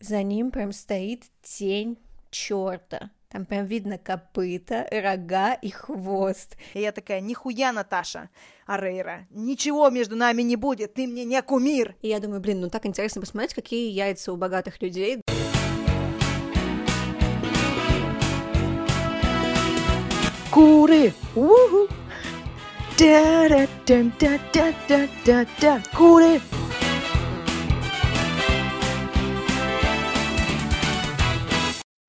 За ним прям стоит тень черта. Там прям видно копыта, рога и хвост. И я такая, нихуя, Наташа, Арейра, ничего между нами не будет, ты мне не кумир. И я думаю, блин, ну так интересно посмотреть, какие яйца у богатых людей. Куры! Уху! Да-да-да-да-да-да-да! Куры!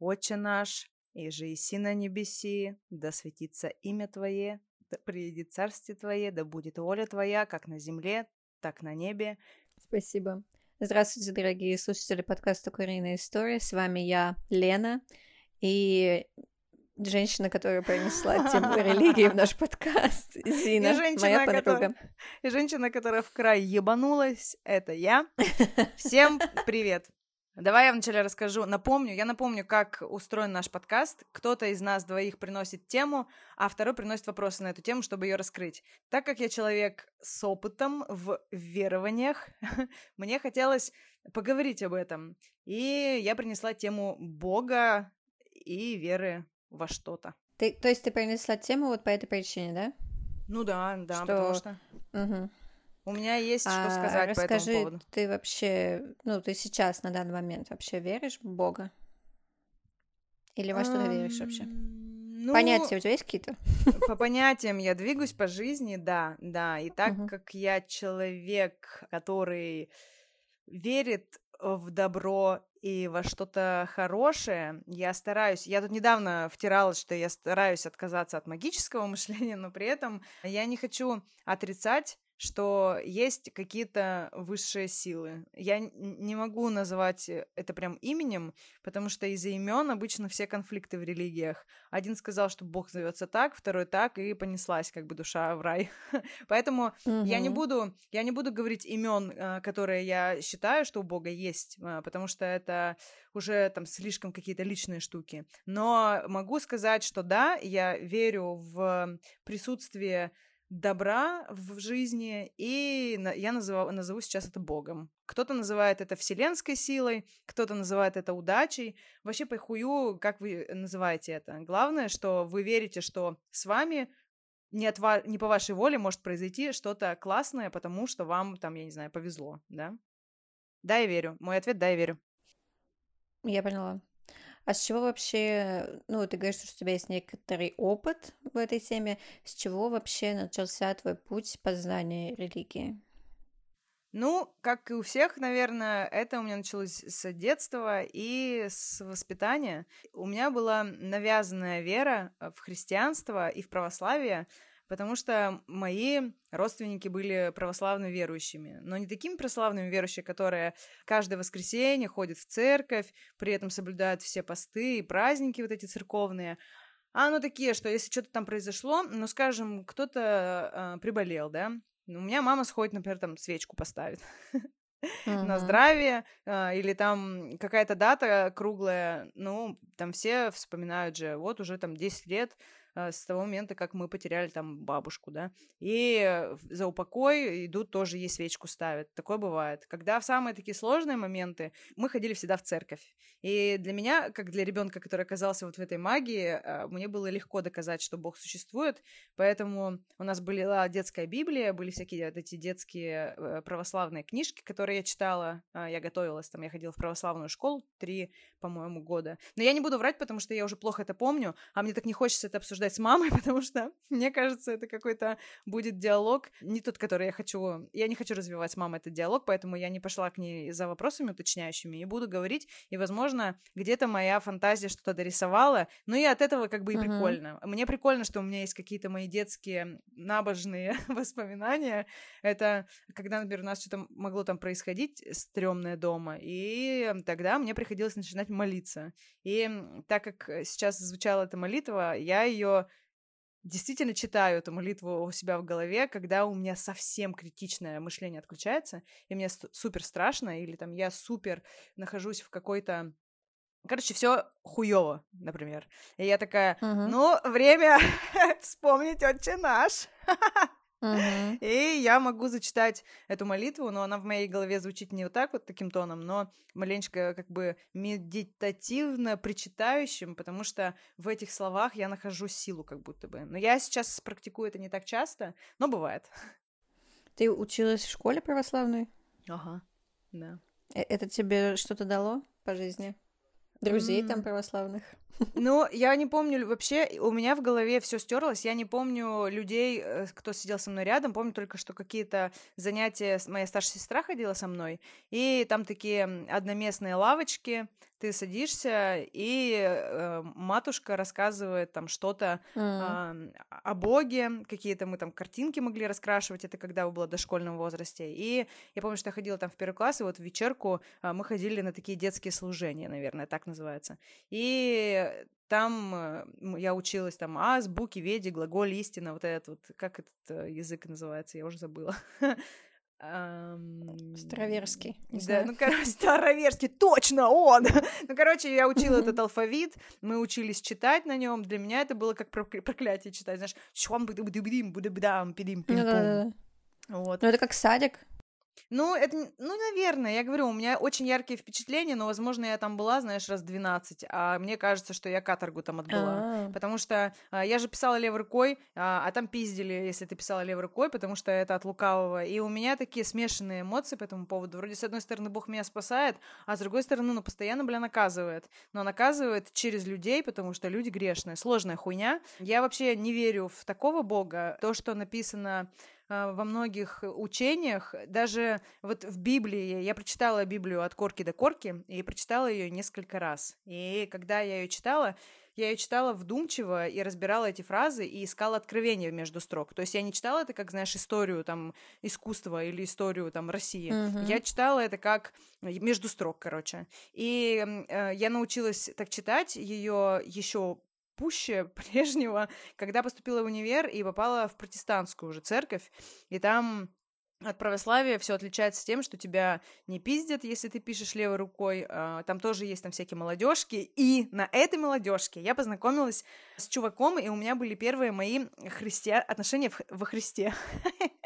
Отче наш, и же иси на небеси, да светится имя Твое, да приедет царствие Твое, да будет воля Твоя, как на земле, так на небе. Спасибо. Здравствуйте, дорогие слушатели подкаста «Куриная история». С вами я, Лена, и женщина, которая принесла тему религии в наш подкаст, Зина, моя подруга. Которая, и женщина, которая в край ебанулась, это я. Всем привет! Давай я вначале расскажу, напомню, я напомню, как устроен наш подкаст. Кто-то из нас двоих приносит тему, а второй приносит вопросы на эту тему, чтобы ее раскрыть. Так как я человек с опытом в верованиях, мне хотелось поговорить об этом. И я принесла тему Бога и веры во что-то. Ты, то есть ты принесла тему вот по этой причине, да? Ну да, да, что... потому что... Угу. У меня есть а, что сказать расскажи, по этому поводу. ты вообще, ну, ты сейчас на данный момент вообще веришь в Бога? Или во что ты веришь вообще? Ну, Понятия у тебя есть какие-то? По понятиям я двигаюсь по жизни, да, да. И так uh-huh. как я человек, который верит в добро и во что-то хорошее, я стараюсь, я тут недавно втиралась, что я стараюсь отказаться от магического мышления, но при этом я не хочу отрицать что есть какие-то высшие силы. Я не могу называть э, это прям именем, потому что из-за имен обычно все конфликты в религиях. Один сказал, что Бог зовется так, второй так, и понеслась как бы душа в рай. Поэтому угу. я не буду, я не буду говорить имен, э, которые я считаю, что у Бога есть, э, потому что это уже там слишком какие-то личные штуки. Но могу сказать, что да, я верю в присутствие добра в жизни, и я назову, назову сейчас это Богом. Кто-то называет это вселенской силой, кто-то называет это удачей. Вообще похую, как вы называете это. Главное, что вы верите, что с вами не, от ва- не по вашей воле может произойти что-то классное, потому что вам там, я не знаю, повезло, да? Да, я верю. Мой ответ – да, я верю. Я поняла. А с чего вообще, ну, ты говоришь, что у тебя есть некоторый опыт в этой теме, с чего вообще начался твой путь познания религии? Ну, как и у всех, наверное, это у меня началось с детства и с воспитания. У меня была навязанная вера в христианство и в православие, потому что мои родственники были православно верующими, но не такими православными верующими, которые каждое воскресенье ходят в церковь, при этом соблюдают все посты и праздники вот эти церковные, а ну такие, что если что-то там произошло, ну, скажем, кто-то э, приболел, да, ну, у меня мама сходит, например, там свечку поставит uh-huh. на здравие, э, или там какая-то дата круглая, ну, там все вспоминают же, вот уже там 10 лет с того момента, как мы потеряли там бабушку, да. И за упокой идут тоже ей свечку ставят. Такое бывает. Когда в самые такие сложные моменты мы ходили всегда в церковь. И для меня, как для ребенка, который оказался вот в этой магии, э, мне было легко доказать, что Бог существует. Поэтому у нас была детская Библия, были всякие вот эти детские э, православные книжки, которые я читала. Я готовилась, там я ходила в православную школу три, по-моему, года. Но я не буду врать, потому что я уже плохо это помню, а мне так не хочется это обсуждать обсуждать с мамой, потому что, мне кажется, это какой-то будет диалог, не тот, который я хочу... Я не хочу развивать с мамой этот диалог, поэтому я не пошла к ней за вопросами уточняющими и буду говорить, и, возможно, где-то моя фантазия что-то дорисовала, но и от этого как бы и uh-huh. прикольно. Мне прикольно, что у меня есть какие-то мои детские набожные воспоминания. Это когда, например, у нас что-то могло там происходить стрёмное дома, и тогда мне приходилось начинать молиться. И так как сейчас звучала эта молитва, я ее действительно читаю эту молитву у себя в голове, когда у меня совсем критичное мышление отключается, и мне супер страшно, или там я супер нахожусь в какой-то Короче, все хуево, например. И я такая, uh-huh. ну, время вспомнить отче наш. И я могу зачитать эту молитву, но она в моей голове звучит не вот так вот, таким тоном, но маленечко как бы медитативно причитающим, потому что в этих словах я нахожу силу как будто бы. Но я сейчас практикую это не так часто, но бывает. Ты училась в школе православной? Ага, да. Э, это тебе что-то дало по жизни? Друзей mm. там православных? Ну, я не помню вообще, у меня в голове все стерлось. Я не помню людей, э, кто сидел со мной рядом. Помню только, что какие-то занятия моя старшая сестра ходила со мной, и там такие одноместные лавочки. Ты садишься, и э, матушка рассказывает там что-то mm. э, о Боге, какие-то мы там картинки могли раскрашивать. Это когда было в дошкольном возрасте. И я помню, что я ходила там в первый класс, и вот в вечерку э, мы ходили на такие детские служения, наверное, так называется. И там э, я училась там азбуки, веди, глаголь, истина, вот этот вот, как этот э, язык называется, я уже забыла. Староверский. Да, ну, короче, Староверский, точно он! ну, короче, я учила этот алфавит, мы учились читать на нем. Для меня это было как проклятие читать, знаешь, пим Вот. Ну, это как садик. Ну, это, ну, наверное, я говорю, у меня очень яркие впечатления, но, возможно, я там была, знаешь, раз 12, а мне кажется, что я каторгу там отбыла. А-а-а. Потому что а, я же писала левой рукой, а, а там пиздили, если ты писала левой рукой, потому что это от лукавого. И у меня такие смешанные эмоции по этому поводу. Вроде, с одной стороны, Бог меня спасает, а с другой стороны, ну, постоянно, бля, наказывает. Но наказывает через людей, потому что люди грешные. Сложная хуйня. Я вообще не верю в такого Бога. То, что написано во многих учениях, даже вот в Библии, я прочитала Библию от корки до корки и прочитала ее несколько раз. И когда я ее читала, я ее читала вдумчиво и разбирала эти фразы и искала откровения между строк. То есть я не читала это как, знаешь, историю там искусства или историю там России. Uh-huh. Я читала это как между строк, короче. И э, я научилась так читать ее еще пуще прежнего, когда поступила в универ и попала в протестантскую уже церковь, и там от православия все отличается тем, что тебя не пиздят, если ты пишешь левой рукой. А, там тоже есть там всякие молодежки. И на этой молодежке я познакомилась с чуваком, и у меня были первые мои христи... отношения в... во Христе.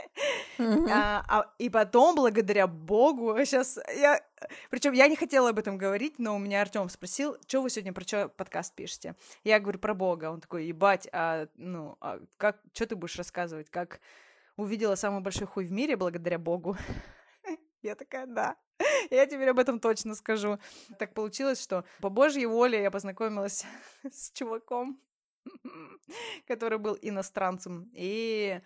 Mm-hmm. А, а, и потом, благодаря Богу, сейчас я... Причем я не хотела об этом говорить, но у меня Артем спросил, что вы сегодня про что подкаст пишете? Я говорю про Бога. Он такой, ебать, а, ну, а как, что ты будешь рассказывать? Как увидела самый большой хуй в мире благодаря Богу? Я такая, да. Я теперь об этом точно скажу. Так получилось, что по Божьей воле я познакомилась с чуваком, который был иностранцем. И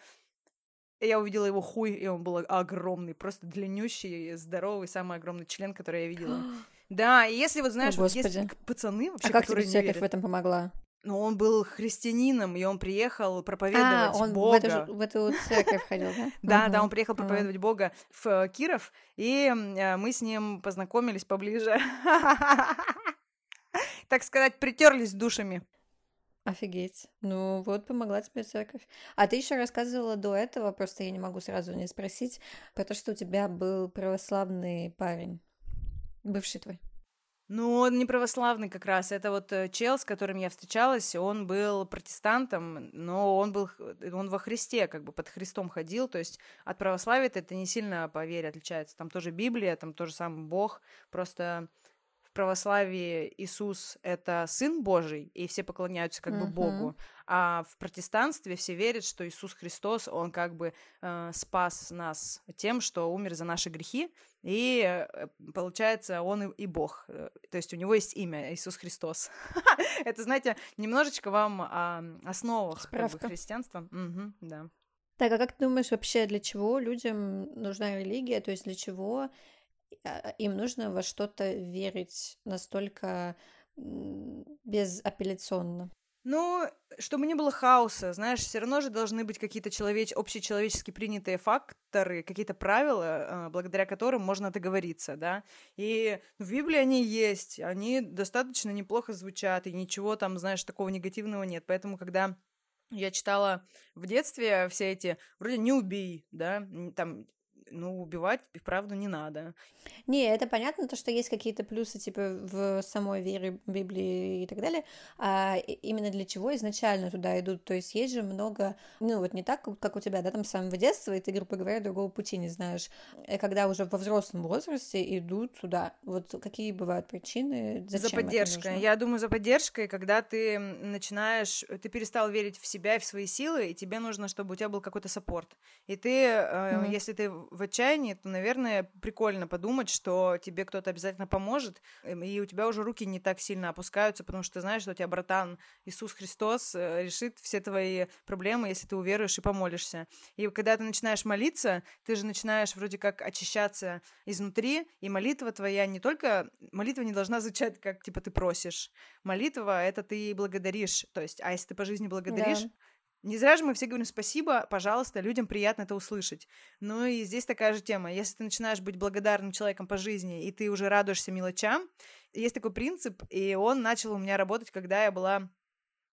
я увидела его хуй, и он был огромный, просто длиннющий, здоровый, самый огромный член, который я видела. Да, и если вот знаешь, О, вот есть пацаны вообще, а как тебе церковь верят, в этом помогла? Ну, он был христианином, и он приехал проповедовать а, он Бога. В эту, в эту церковь ходил, да? Да, да, он приехал проповедовать Бога в э, Киров, и э, мы с ним познакомились поближе. Так сказать, притерлись душами. Офигеть. Ну вот помогла тебе церковь. А ты еще рассказывала до этого, просто я не могу сразу не спросить, про то, что у тебя был православный парень, бывший твой. Ну, он не православный как раз. Это вот э, чел, с которым я встречалась, он был протестантом, но он был, он во Христе, как бы под Христом ходил, то есть от православия это не сильно по вере отличается. Там тоже Библия, там тоже сам Бог, просто православии Иисус — это Сын Божий, и все поклоняются как uh-huh. бы Богу, а в протестанстве все верят, что Иисус Христос, Он как бы э, спас нас тем, что умер за наши грехи, и э, получается, Он и, и Бог, э, то есть у Него есть имя Иисус Христос. Это, знаете, немножечко вам о основах как бы, христианства. да. Так, а как ты думаешь вообще, для чего людям нужна религия? То есть для чего им нужно во что-то верить настолько безапелляционно. Ну, чтобы не было хаоса, знаешь, все равно же должны быть какие-то человеч... общечеловечески принятые факторы, какие-то правила, а, благодаря которым можно договориться, да. И в Библии они есть, они достаточно неплохо звучат, и ничего там, знаешь, такого негативного нет. Поэтому, когда я читала в детстве все эти, вроде «не убей», да, там ну, убивать и правду не надо. Не, это понятно, то, что есть какие-то плюсы, типа, в самой вере Библии и так далее, а именно для чего изначально туда идут, то есть есть же много, ну, вот не так, как у тебя, да, там с самого детства, и ты, грубо говоря, другого пути не знаешь, и когда уже во взрослом возрасте идут туда, вот какие бывают причины, зачем За поддержкой, я думаю, за поддержкой, когда ты начинаешь, ты перестал верить в себя и в свои силы, и тебе нужно, чтобы у тебя был какой-то саппорт, и ты, mm-hmm. если ты в отчаянии, то, наверное, прикольно подумать, что тебе кто-то обязательно поможет, эм, и у тебя уже руки не так сильно опускаются, потому что ты знаешь, что у тебя братан Иисус Христос э, решит все твои проблемы, если ты уверуешь и помолишься. И когда ты начинаешь молиться, ты же начинаешь вроде как очищаться изнутри, и молитва твоя не только... Молитва не должна звучать, как, типа, ты просишь. Молитва — это ты благодаришь. То есть, а если ты по жизни благодаришь, да. Не зря же мы все говорим спасибо, пожалуйста, людям приятно это услышать. Ну и здесь такая же тема. Если ты начинаешь быть благодарным человеком по жизни, и ты уже радуешься мелочам, есть такой принцип, и он начал у меня работать, когда я была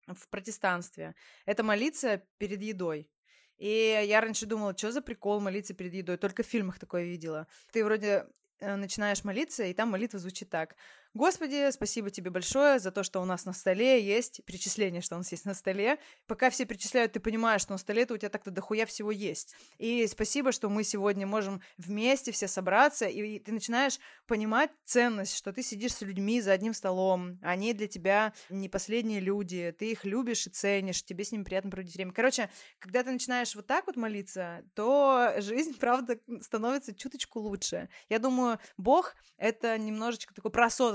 в протестанстве. Это молиться перед едой. И я раньше думала, что за прикол молиться перед едой, только в фильмах такое видела. Ты вроде э, начинаешь молиться, и там молитва звучит так. Господи, спасибо тебе большое за то, что у нас на столе есть перечисление, что у нас есть на столе. Пока все перечисляют, ты понимаешь, что на столе-то у тебя так-то дохуя всего есть. И спасибо, что мы сегодня можем вместе все собраться, и ты начинаешь понимать ценность, что ты сидишь с людьми за одним столом, они для тебя не последние люди, ты их любишь и ценишь, тебе с ними приятно проводить время. Короче, когда ты начинаешь вот так вот молиться, то жизнь, правда, становится чуточку лучше. Я думаю, Бог — это немножечко такой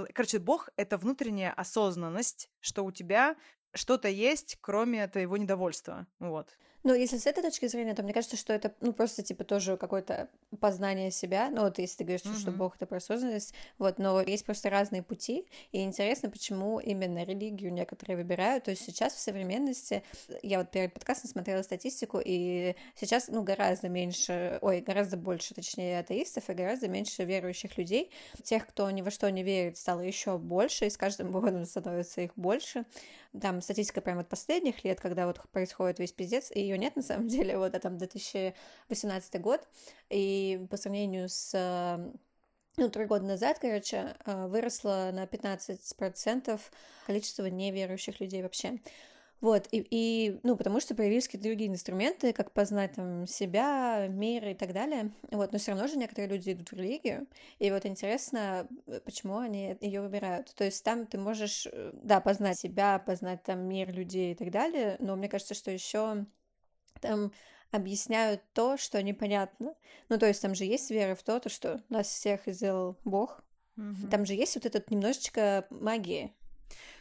просознанный Короче, Бог — это внутренняя осознанность, что у тебя что-то есть, кроме твоего недовольства. Вот. Ну, если с этой точки зрения, то мне кажется, что это, ну, просто, типа, тоже какое-то познание себя. Ну, вот если ты говоришь, mm-hmm. что Бог — это про осознанность, вот, но есть просто разные пути, и интересно, почему именно религию некоторые выбирают. То есть сейчас в современности, я вот перед подкастом смотрела статистику, и сейчас, ну, гораздо меньше, ой, гораздо больше, точнее, атеистов и гораздо меньше верующих людей. Тех, кто ни во что не верит, стало еще больше, и с каждым годом становится их больше там статистика прямо от последних лет, когда вот происходит весь пиздец, и ее нет на самом деле, вот, а там 2018 год, и по сравнению с ну, три года назад, короче, э, выросло на 15% количество неверующих людей вообще. Вот, и, и, ну, потому что появились какие-то другие инструменты, как познать там себя, мир и так далее. Вот, но все равно же некоторые люди идут в религию, и вот интересно, э, почему они ее выбирают. То есть там ты можешь, э, да, познать себя, познать там мир людей и так далее, но мне кажется, что еще там объясняют то, что непонятно. Ну, то есть там же есть вера в то, то что нас всех сделал Бог. Mm-hmm. Там же есть вот этот немножечко магии.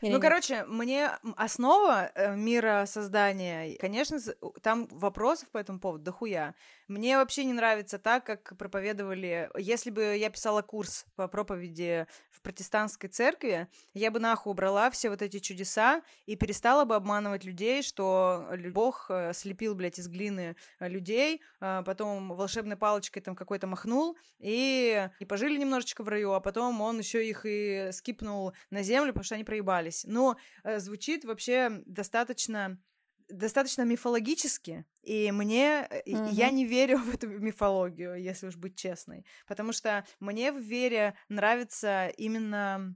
Или ну, нет? короче, мне основа э, мира создания, конечно, там вопросов по этому поводу дохуя. Мне вообще не нравится так, как проповедовали. Если бы я писала курс по проповеди в протестантской церкви, я бы нахуй убрала все вот эти чудеса и перестала бы обманывать людей, что Бог э, слепил, блядь, из глины э, людей, а потом волшебной палочкой там какой-то махнул, и, и пожили немножечко в раю, а потом он еще их и скипнул на землю, потому что они проебались. Но э, звучит вообще достаточно достаточно мифологически, и мне mm-hmm. я не верю в эту мифологию, если уж быть честной, потому что мне в вере нравится именно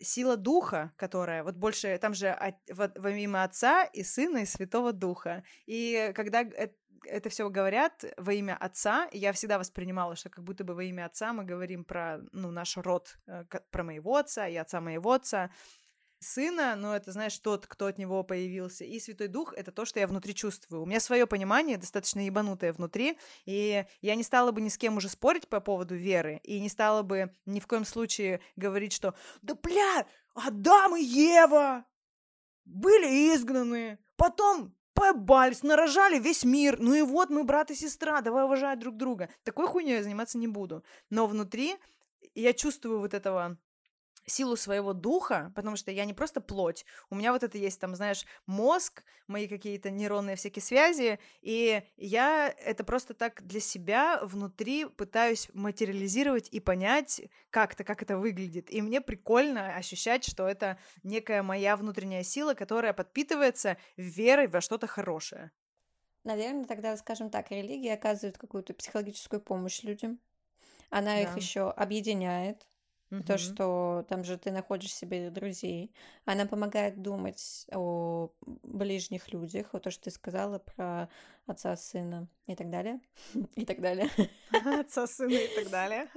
сила духа, которая вот больше там же от, во, во имя Отца и Сына и Святого Духа, и когда это, это все говорят во имя Отца, я всегда воспринимала, что как будто бы во имя Отца мы говорим про ну наш род, э, про моего отца и отца моего отца, сына, но это, знаешь, тот, кто от него появился, и Святой Дух — это то, что я внутри чувствую. У меня свое понимание достаточно ебанутое внутри, и я не стала бы ни с кем уже спорить по поводу веры, и не стала бы ни в коем случае говорить, что «Да, бля, Адам и Ева были изгнаны, потом поебались, нарожали весь мир, ну и вот мы брат и сестра, давай уважать друг друга». Такой хуйней я заниматься не буду. Но внутри я чувствую вот этого силу своего духа, потому что я не просто плоть, у меня вот это есть, там, знаешь, мозг, мои какие-то нейронные всякие связи, и я это просто так для себя внутри пытаюсь материализировать и понять как-то, как это выглядит. И мне прикольно ощущать, что это некая моя внутренняя сила, которая подпитывается верой во что-то хорошее. наверное, тогда, скажем так, религия оказывает какую-то психологическую помощь людям. Она их Да. еще объединяет. То, Мгм. что там же ты находишь себе друзей. Она помогает думать о ближних людях. Вот то, что ты сказала про отца, сына и так далее. И так далее. Отца, сына и так далее.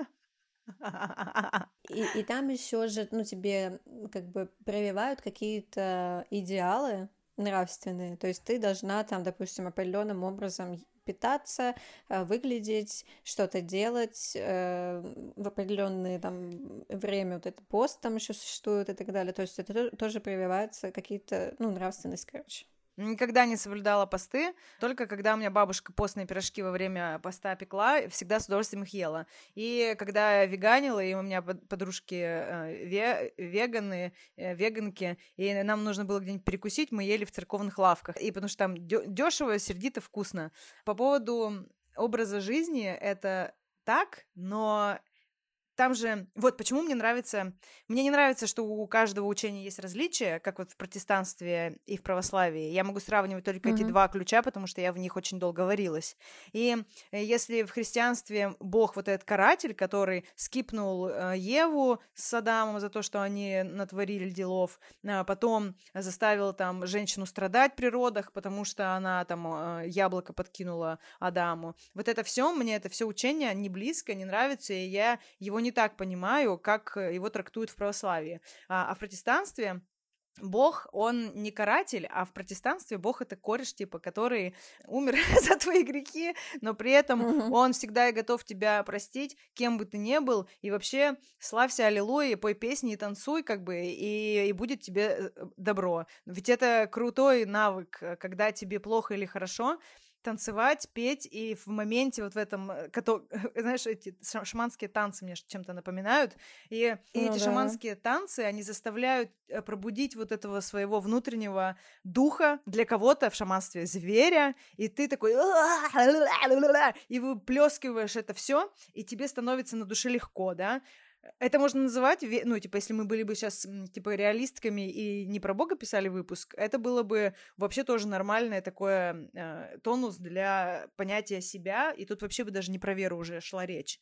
И, и там еще же, ну, тебе как бы прививают какие-то идеалы нравственные. То есть ты должна там, допустим, определенным образом питаться, э, выглядеть, что-то делать э, в определенное там время. Вот этот пост там еще существует и так далее. То есть это то- тоже прививаются какие-то, ну, нравственность, короче. Никогда не соблюдала посты, только когда у меня бабушка постные пирожки во время поста пекла, всегда с удовольствием их ела. И когда я веганила, и у меня под- подружки э, ве- веганы, э, веганки, и нам нужно было где-нибудь перекусить, мы ели в церковных лавках. И потому что там дешево, сердито, вкусно. По поводу образа жизни это так, но там же, вот почему мне нравится, мне не нравится, что у каждого учения есть различия, как вот в протестанстве и в православии. Я могу сравнивать только эти Мгм. два ключа, потому что я в них очень долго варилась. И э, если в христианстве Бог вот этот каратель, который скипнул э, Еву с Адамом за то, что они натворили делов, а потом заставил там женщину страдать при родах, потому что она там э, яблоко подкинула Адаму. Вот это все, мне это все учение не близко, не нравится, и я его не так понимаю, как э, его трактуют в православии. А, а в протестанстве Бог, он не каратель, а в протестанстве Бог это кореш, типа, который умер за твои грехи, но при этом Мгм. он всегда и готов тебя простить, кем бы ты ни был, и вообще славься, аллилуйя, пой песни и танцуй, как бы, и, и будет тебе э, добро. Ведь это крутой навык, э, когда тебе плохо или хорошо, танцевать, петь, и в моменте вот в этом, э, знаешь, эти ша- шаманские танцы мне чем-то напоминают, и, и Ну эти да. шаманские танцы, они заставляют э, пробудить вот этого своего внутреннего духа для кого-то в шаманстве зверя, и ты такой и выплескиваешь это все, и тебе становится на душе легко, да. Это можно называть, ну, типа, если мы были бы сейчас, типа, реалистками и не про Бога писали выпуск, это было бы вообще тоже нормальное такое э, тонус для понятия себя, и тут вообще бы даже не про веру уже шла речь.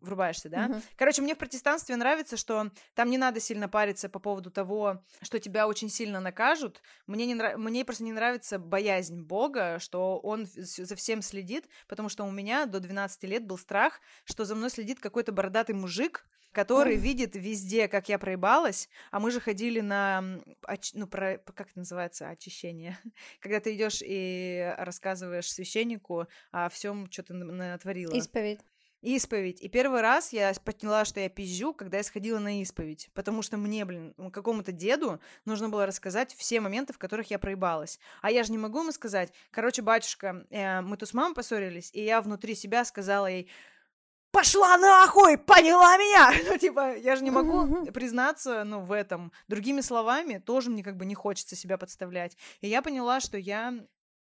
Врубаешься, да? Мгм. Короче, мне в протестанстве нравится, что там не надо сильно париться по поводу того, что тебя очень сильно накажут. Мне, не нрав... Мне просто не нравится боязнь Бога, что Он за всем следит, потому что у меня до 12 лет был страх, что за мной следит какой-то бородатый мужик, который Мгм. видит везде, как я проебалась, а мы же ходили на, ну, про... как это называется, очищение, когда ты идешь и рассказываешь священнику о всем, что ты натворила. Исповедь. Исповедь. И первый раз я поняла, что я пизжу, когда я сходила на исповедь. Потому что мне, блин, какому-то деду нужно было рассказать все моменты, в которых я проебалась. А я же не могу ему сказать, короче, батюшка, э, мы тут с мамой поссорились, и я внутри себя сказала ей, пошла нахуй, поняла меня? Ну, типа, я же не могу признаться, ну, в этом. Другими словами, тоже мне как бы не хочется себя подставлять. И я поняла, что я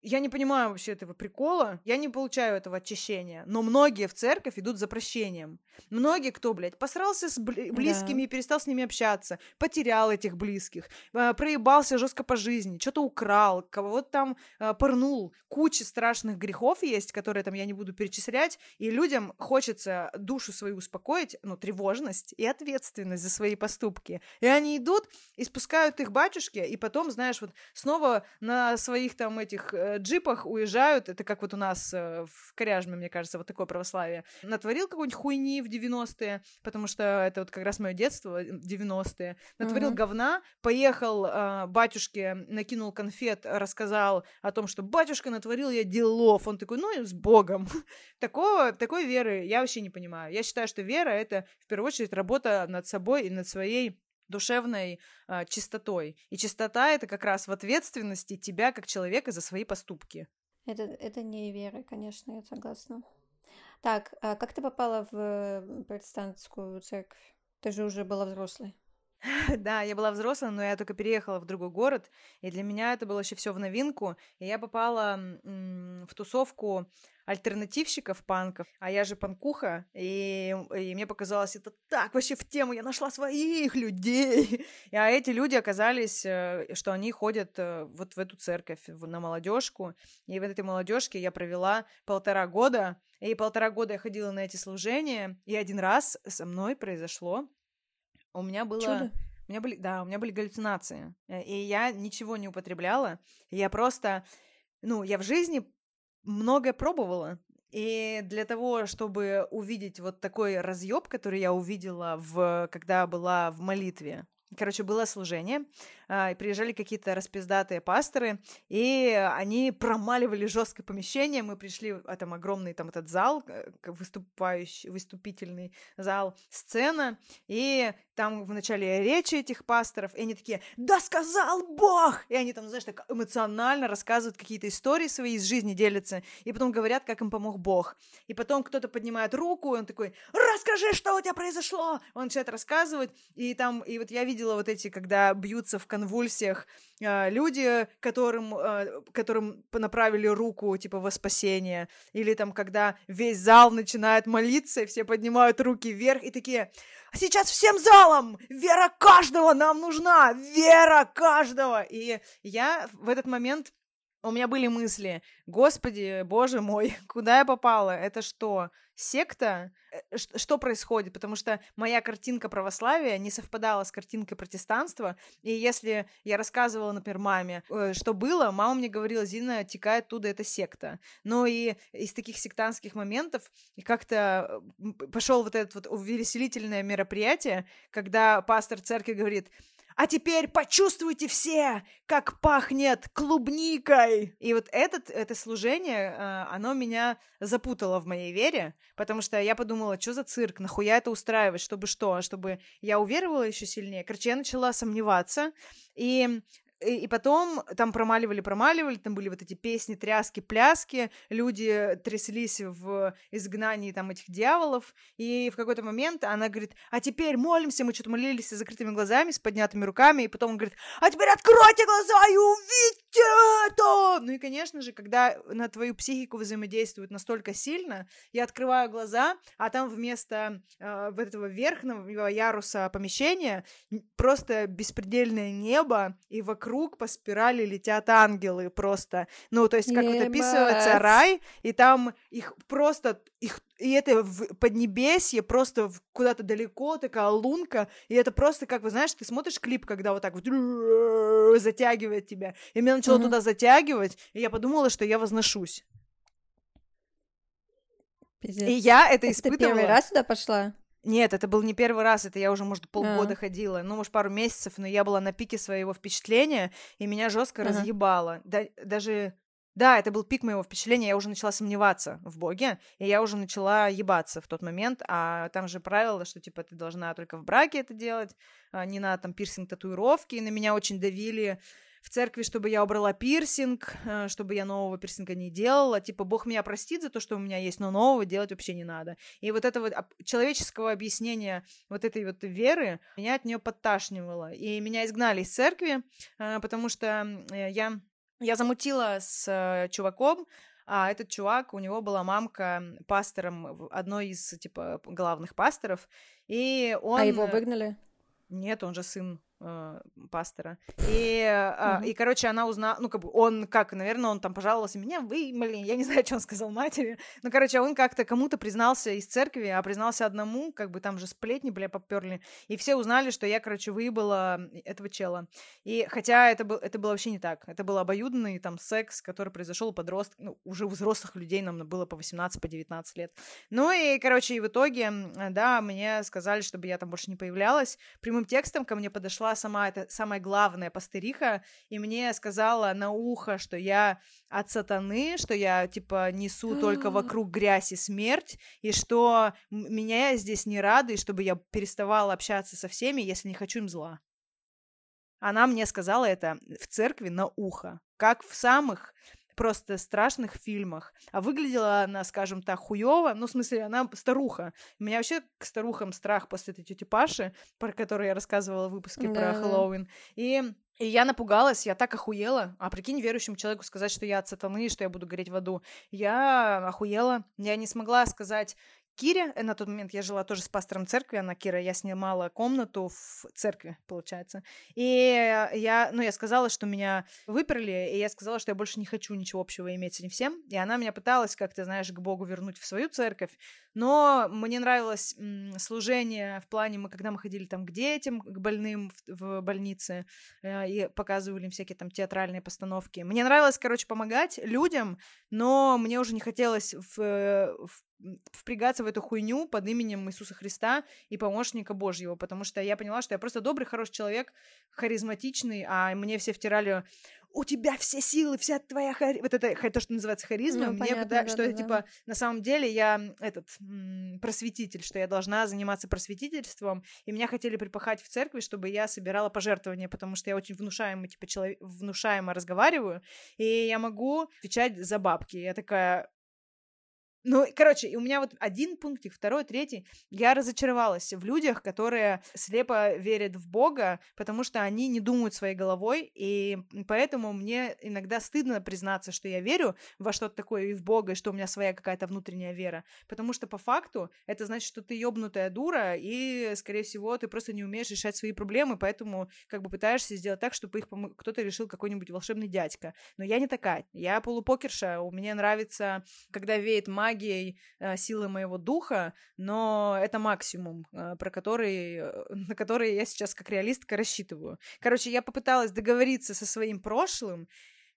я не понимаю вообще этого прикола, я не получаю этого очищения, но многие в церковь идут за прощением. Многие, кто, блядь, посрался с бли- близкими и перестал с ними общаться, потерял этих близких, э, проебался жестко по жизни, что-то украл, кого-то там э, порнул. Куча страшных грехов есть, которые там я не буду перечислять, и людям хочется душу свою успокоить, ну, тревожность и ответственность за свои поступки. И они идут и спускают их батюшки, и потом, знаешь, вот снова на своих там этих э, джипах уезжают, это как вот у нас э, в Коряжме, мне кажется, вот такое православие. Натворил какой-нибудь хуйни в 90-е, потому что это вот как раз мое детство, э, 90-е. Натворил Мгм. говна, поехал э, батюшке, накинул конфет, рассказал о том, что батюшка натворил я делов. Он такой, ну с Богом. Такого, такой веры я вообще не понимаю. Я считаю, что вера — это в первую очередь работа над собой и над своей душевной а, чистотой. И чистота это как раз в ответственности тебя как человека за свои поступки. Это, это не вера, конечно, я согласна. Так, а как ты попала в э, протестантскую церковь? Ты же уже была взрослой. Да, я была взрослая, но я только переехала в другой город, и для меня это было еще все в новинку. И я попала в тусовку альтернативщиков панков, а я же панкуха, и, и мне показалось это так вообще в тему, я нашла своих людей. А эти люди оказались, э, что они ходят э, вот в эту церковь, на молодежку, и в этой молодежке я провела полтора года, и полтора года я ходила на эти служения, и один раз со мной произошло у меня было... Чудо. У меня были, да, у меня были галлюцинации. Э, и я ничего не употребляла. Я просто, ну, я в жизни многое пробовала. И для того, чтобы увидеть вот такой разъеб, который я увидела, в, когда была в молитве, Короче, было служение, а, и приезжали какие-то распиздатые пасторы, и они промаливали жесткое помещение. Мы пришли в там огромный там этот зал, э, выступающий, выступительный зал, сцена, и там в начале речи этих пасторов, и они такие, да сказал Бог! И они там, знаешь, так эмоционально рассказывают какие-то истории свои из жизни, делятся, и потом говорят, как им помог Бог. И потом кто-то поднимает руку, и он такой, расскажи, что у тебя произошло! Он начинает рассказывать, и там, и вот я видела вот эти, когда бьются в конвульсиях э, люди, которым, э, которым направили руку, типа, во спасение, или там, когда весь зал начинает молиться, и все поднимают руки вверх, и такие, сейчас всем залом! Вера каждого нам нужна! Вера каждого! И я в этот момент у меня были мысли, господи, боже мой, куда я попала? Это что, секта? Э, что происходит? Потому что моя картинка православия не совпадала с картинкой протестанства, и если я рассказывала, например, маме, э, что было, мама мне говорила, Зина, текает оттуда, это секта. Но и из таких сектантских моментов как-то пошел вот это вот увеселительное мероприятие, когда пастор церкви говорит, а теперь почувствуйте все, как пахнет клубникой. И вот этот, это служение, э, оно меня запутало в моей вере, потому что я подумала, что за цирк, нахуя это устраивать, чтобы что, чтобы я уверовала еще сильнее. Короче, я начала сомневаться, и и, потом там промаливали, промаливали, там были вот эти песни, тряски, пляски, люди тряслись в изгнании там этих дьяволов, и в какой-то момент она говорит, а теперь молимся, мы что-то молились с закрытыми глазами, с поднятыми руками, и потом он говорит, а теперь откройте глаза и увидите это! Ну и, конечно же, когда на твою психику взаимодействует настолько сильно, я открываю глаза, а там вместо э, этого верхнего яруса помещения просто беспредельное небо, и вокруг по спирали летят ангелы просто. Ну, то есть, как вот описывается рай, и там их просто, их, и это в поднебесье просто куда-то далеко, такая лунка, и это просто, как вы знаешь, ты смотришь клип, когда вот так вот затягивает тебя, и меня начало mm-hmm. туда затягивать, и я подумала, что я возношусь. Пиздец. И я это, это испытывала. Ты первый раз туда пошла? Нет, это был не первый раз, это я уже, может, полгода а. ходила, ну, может, пару месяцев, но я была на пике своего впечатления, и меня жестко ага. разъебало. Да, даже да, это был пик моего впечатления, я уже начала сомневаться в Боге, и я уже начала ебаться в тот момент, а там же правило, что, типа, ты должна только в браке это делать, а не на, там, пирсинг, татуировки, и на меня очень давили в церкви, чтобы я убрала пирсинг, э, чтобы я нового пирсинга не делала. Типа, Бог меня простит за то, что у меня есть, но нового делать вообще не надо. И вот это вот человеческого объяснения вот этой вот веры меня от нее подташнивало. И меня изгнали из церкви, э, потому что э, я, я замутила с чуваком, а этот чувак, у него была мамка пастором, одной из, типа, главных пасторов, и он... А его выгнали? Нет, он же сын э, пастора. И, э, и, короче, она узнала, ну, как бы он, как, наверное, он там пожаловался, меня вы, блин, я не знаю, что он сказал матери. Ну, короче, он как-то кому-то признался из церкви, а признался одному, как бы там же сплетни, бля, поперли. И все узнали, что я, короче, выебала этого чела. И хотя это, был, это было вообще не так. Это был обоюдный там секс, который произошел у подростков, ну, уже у взрослых людей нам было по 18, по 19 лет. Ну и, короче, и в итоге, да, мне сказали, чтобы я там больше не появлялась. Прямым текстом ко мне подошла пришла сама эта самая главная пастыриха, и мне сказала на ухо, что я от сатаны, что я, типа, несу только вокруг грязь и смерть, и что меня здесь не рады, и чтобы я переставала общаться со всеми, если не хочу им зла. Она мне сказала это в церкви на ухо, как в самых просто страшных фильмах. А выглядела она, скажем так, хуево. Ну, в смысле, она старуха. У меня вообще к старухам страх после этой тети Паши, про которую я рассказывала в выпуске да. про Хэллоуин. И и я напугалась, я так охуела. А прикинь, верующему человеку сказать, что я от сатаны, что я буду гореть в аду. Я охуела. Я не смогла сказать, Кире, э, на тот момент я жила тоже с пастором церкви, она Кира, я снимала комнату в церкви, получается. И я, ну, я сказала, что меня выперли, и я сказала, что я больше не хочу ничего общего иметь с этим всем. И она меня пыталась как-то, знаешь, к Богу вернуть в свою церковь. Но мне нравилось служение в плане, мы, когда мы ходили там к детям, к больным в, в больнице, э, и показывали им всякие там театральные постановки. Мне нравилось, короче, помогать людям, но мне уже не хотелось в, э, в впрягаться в эту хуйню под именем Иисуса Христа и помощника Божьего, потому что я поняла, что я просто добрый, хороший человек, харизматичный, а мне все втирали, у тебя все силы, вся твоя хари... вот это то, что называется харизма, ну, мне понятно, да, что да, это да. типа на самом деле я этот м- просветитель, что я должна заниматься просветительством, и меня хотели припахать в церкви, чтобы я собирала пожертвования, потому что я очень внушаемо типа человек внушаемо разговариваю, и я могу отвечать за бабки. Я такая, ну, короче, у меня вот один пунктик, второй, третий. Я разочаровалась в людях, которые слепо верят в Бога, потому что они не думают своей головой, и поэтому мне иногда стыдно признаться, что я верю во что-то такое и в Бога, и что у меня своя какая-то внутренняя вера. Потому что по факту это значит, что ты ёбнутая дура, и, скорее всего, ты просто не умеешь решать свои проблемы, поэтому как бы пытаешься сделать так, чтобы их пом- кто-то решил какой-нибудь волшебный дядька. Но я не такая. Я полупокерша. У меня нравится, когда веет магия, магией, э, силой моего духа, но это максимум, э, про который, э, на который я сейчас как реалистка рассчитываю. Короче, я попыталась договориться со своим прошлым,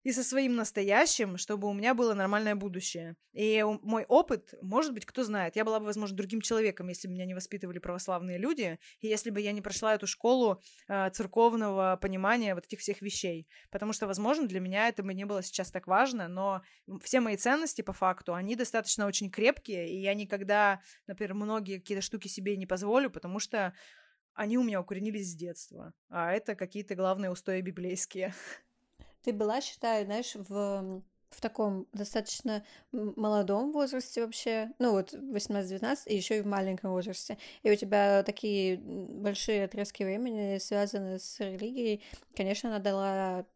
и со своим настоящим, чтобы у меня было нормальное будущее. И мой опыт, может быть, кто знает, я была бы, возможно, другим человеком, если бы меня не воспитывали православные люди, и если бы я не прошла эту школу э, церковного понимания вот этих всех вещей. Потому что, возможно, для меня это бы не было сейчас так важно, но все мои ценности, по факту, они достаточно очень крепкие, и я никогда, например, многие какие-то штуки себе не позволю, потому что они у меня укоренились с детства, а это какие-то главные устои библейские. Ты была, считаю, знаешь, в в таком достаточно молодом возрасте вообще, ну вот 18-19, и еще и в маленьком возрасте. И у тебя такие большие отрезки времени связаны с религией. Конечно, она дала,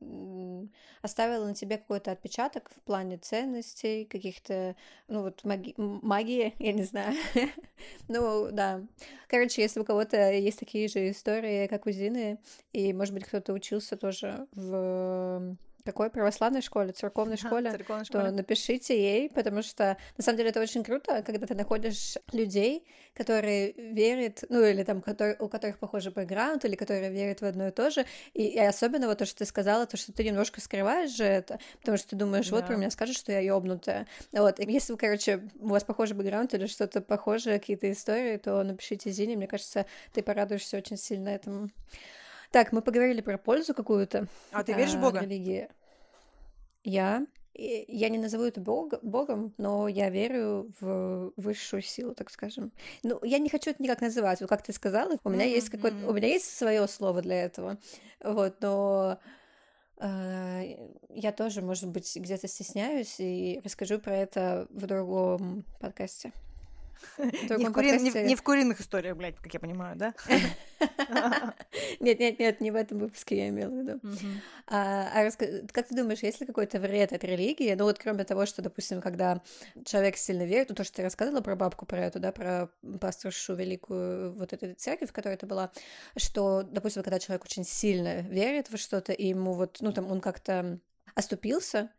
оставила на тебе какой-то отпечаток в плане ценностей, каких-то, ну вот маги... магии, я не знаю. ну да. Короче, если у кого-то есть такие же истории, как у Зины, и, может быть, кто-то учился тоже в какой православной школе, церковной школе, церковной школе, то напишите ей, потому что на самом деле это очень круто, когда ты находишь людей, которые верят, ну или там, которые, у которых похожий бэкграунд, или которые верят в одно и то же, и, и особенно вот то, что ты сказала, то, что ты немножко скрываешь же это, потому что ты думаешь, вот про меня скажут, что я ёбнутая. Вот, и если, короче, у вас похожий бэкграунд или что-то похожее, какие-то истории, то напишите Зине, мне кажется, ты порадуешься очень сильно этому. Так, мы поговорили про пользу какую-то. А ты веришь в Бога? Религии. Я я не назову это бог, богом, но я верю в высшую силу, так скажем. Ну, я не хочу это никак называть. Вот как ты сказала, у меня mm-hmm. есть какое-то, у меня есть свое слово для этого. Вот, но э, я тоже, может быть, где-то стесняюсь и расскажу про это в другом подкасте. Не в, курин, не, не в куриных историях, блядь, как я понимаю, да? Нет, нет, нет, не в этом выпуске я имела в виду. А, а как ты думаешь, есть ли какой-то вред от религии? Ну вот кроме того, что, допустим, когда человек сильно верит, ну то, что ты рассказывала про бабку, про эту, да, про пасторшу великую вот эту церковь, в которой это была, что, допустим, когда человек очень сильно верит во что-то, и ему вот, ну там он как-то оступился,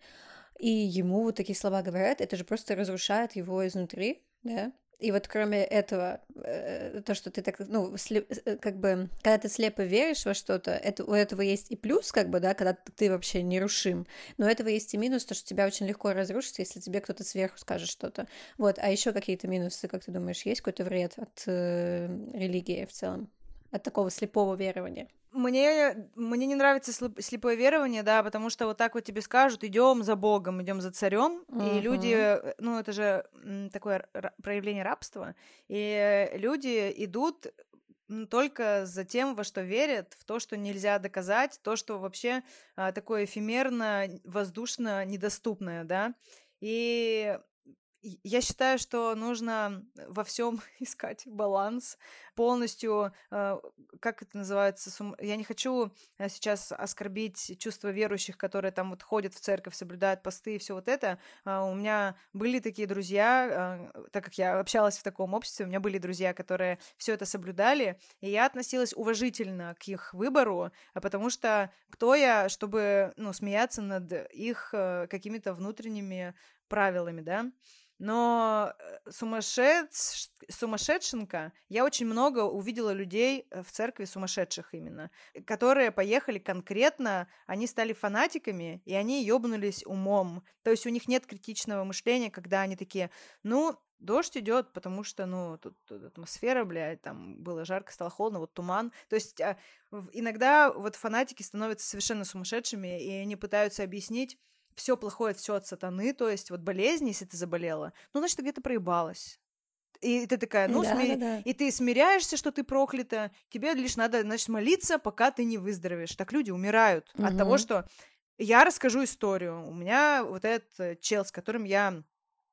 и ему вот такие слова говорят, это же просто разрушает его изнутри, да, и вот кроме этого, э, то, что ты так, ну, слеп, э, как бы, когда ты слепо веришь во что-то, это, у этого есть и плюс, как бы, да, когда ты вообще нерушим, но у этого есть и минус, то, что тебя очень легко разрушится, если тебе кто-то сверху скажет что-то. Вот, а еще какие-то минусы, как ты думаешь, есть какой-то вред от э, религии в целом, от такого слепого верования? Мне, мне не нравится слепое верование, да, потому что вот так вот тебе скажут, идем за Богом, идем за царем, uh-huh. и люди, э, ну это же такое проявление рабства, и люди идут только за тем, во что верят, в то, что нельзя доказать, то, что вообще а, такое эфемерно, воздушно, недоступное, да. И я считаю, что нужно во всем искать баланс, полностью, э, как это называется, сум... я не хочу э, сейчас оскорбить чувства верующих, которые там вот ходят в церковь, соблюдают посты и все вот это. А, у меня были такие друзья, э, так как я общалась в таком обществе, у меня были друзья, которые все это соблюдали, и я относилась уважительно к их выбору, а потому что кто я, чтобы ну, смеяться над их какими-то внутренними правилами, да. Но э, сумасшедш... сумасшедшенка, я очень много увидела людей э, в церкви сумасшедших именно, которые поехали конкретно, они стали фанатиками, и они ёбнулись умом. То есть у них нет критичного мышления, когда они такие, ну, дождь идет, потому что, ну, тут, тут атмосфера, блядь, там было жарко, стало холодно, вот туман. То есть а, иногда вот фанатики становятся совершенно сумасшедшими, и они пытаются объяснить, все плохое, все от сатаны, то есть вот болезнь, если ты заболела, ну, значит, ты где-то проебалась. И ты такая, ну, да, сми... да, да. и ты смиряешься, что ты проклята, тебе лишь надо, значит, молиться, пока ты не выздоровеешь. Так люди умирают угу. от того, что я расскажу историю. У меня вот этот чел, с которым я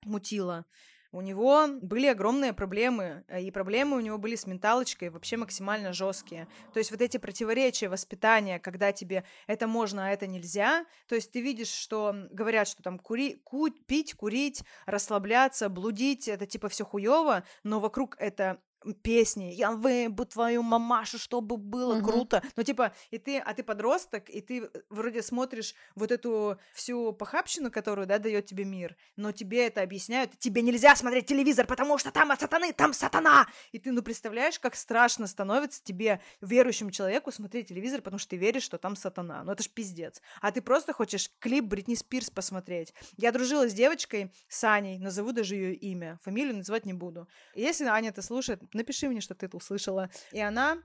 мутила, у него были огромные проблемы, э, и проблемы у него были с менталочкой вообще максимально жесткие. То есть вот эти противоречия воспитания, когда тебе это можно, а это нельзя, то есть ты видишь, что говорят, что там кури, ку, пить, курить, расслабляться, блудить, это типа все хуево, но вокруг это песни «Я выебу твою мамашу, чтобы было uh-huh. круто». Ну, типа, и ты, а ты подросток, и ты вроде смотришь вот эту всю похабщину, которую, да, дает тебе мир, но тебе это объясняют, тебе нельзя смотреть телевизор, потому что там от сатаны, там сатана! И ты, ну, представляешь, как страшно становится тебе, верующему человеку, смотреть телевизор, потому что ты веришь, что там сатана. Ну, это ж пиздец. А ты просто хочешь клип Бритни Спирс посмотреть. Я дружила с девочкой, с Аней, назову даже ее имя, фамилию называть не буду. Если Аня это слушает, напиши мне, что ты это услышала. И она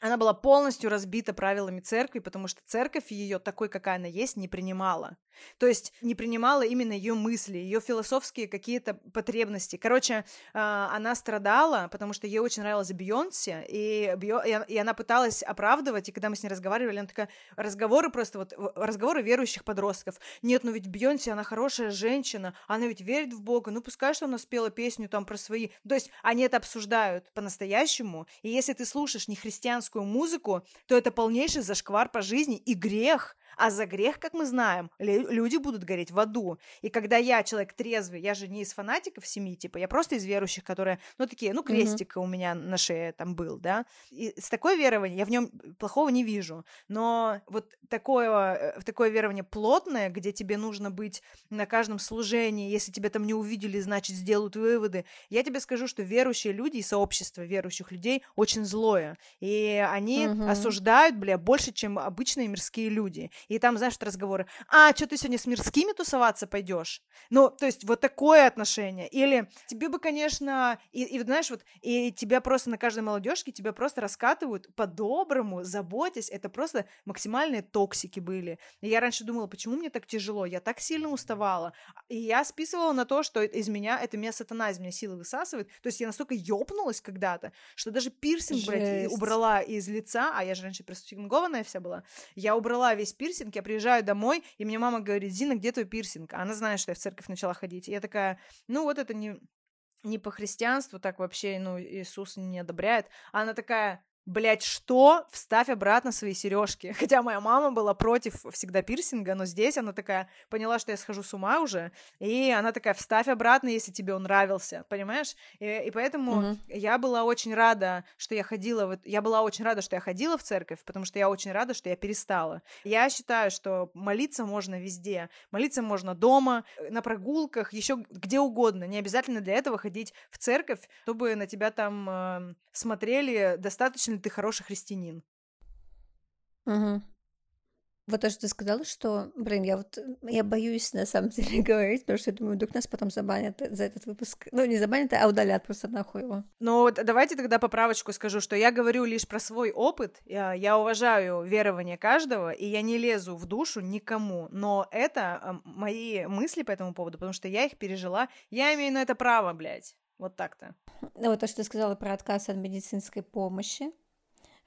она была полностью разбита правилами церкви, потому что церковь ее такой, какая она есть, не принимала. То есть не принимала именно ее мысли, ее философские какие-то потребности. Короче, а, она страдала, потому что ей очень нравилась Бейонсе, и, и она пыталась оправдывать, и когда мы с ней разговаривали, она такая, разговоры просто, вот, разговоры верующих подростков. Нет, ну ведь Бейонсе, она хорошая женщина, она ведь верит в Бога, ну пускай, что она спела песню там про свои... То есть они это обсуждают по-настоящему, и если ты слушаешь не христианскую музыку, то это полнейший зашквар по жизни и грех, а за грех, как мы знаем, люди будут гореть в аду. И когда я человек трезвый, я же не из фанатиков семьи, типа, я просто из верующих, которые, ну, такие, ну, крестик mm-hmm. у меня на шее там был, да. И с такой верованием я в нем плохого не вижу. Но вот такое, э, такое верование плотное, где тебе нужно быть на каждом служении, если тебя там не увидели, значит, сделают выводы. Я тебе скажу, что верующие люди и сообщество верующих людей очень злое. И они mm-hmm. осуждают, бля, больше, чем обычные мирские люди. И там, знаешь, разговоры, а, что ты сегодня с мирскими тусоваться пойдешь? Ну, то есть вот такое отношение. Или тебе бы, конечно, и, и знаешь, вот, и тебя просто на каждой молодежке тебя просто раскатывают по-доброму, заботясь. Это просто максимальные токсики были. И я раньше думала, почему мне так тяжело? Я так сильно уставала. И я списывала на то, что из меня, это меня сатана из меня силы высасывает. То есть я настолько ёбнулась когда-то, что даже пирсинг, Жесть. блядь, убрала из лица, а я же раньше присфингованная вся была, я убрала весь пирсинг, пирсинг, я приезжаю домой, и мне мама говорит, Зина, где твой пирсинг? она знает, что я в церковь начала ходить. И я такая, ну вот это не, не по христианству, так вообще, ну, Иисус не одобряет. А она такая, Блять, что? Вставь обратно свои сережки. Хотя моя мама была против всегда пирсинга, но здесь она такая поняла, что я схожу с ума уже, и она такая, вставь обратно, если тебе он нравился, понимаешь? И, и поэтому угу. я была очень рада, что я ходила, в... я была очень рада, что я ходила в церковь, потому что я очень рада, что я перестала. Я считаю, что молиться можно везде, молиться можно дома, на прогулках, еще где угодно. Не обязательно для этого ходить в церковь, чтобы на тебя там э, смотрели достаточно ли ты хороший христианин. Угу. Вот то, что ты сказала, что, блин, я вот, я боюсь на самом деле говорить, потому что я думаю, вдруг нас потом забанят за этот выпуск. Ну, не забанят, а удалят просто нахуй его. Ну, вот давайте тогда поправочку скажу, что я говорю лишь про свой опыт, я, я уважаю верование каждого, и я не лезу в душу никому, но это мои мысли по этому поводу, потому что я их пережила, я имею на это право, блядь. Вот так-то. Ну, вот то, что ты сказала про отказ от медицинской помощи,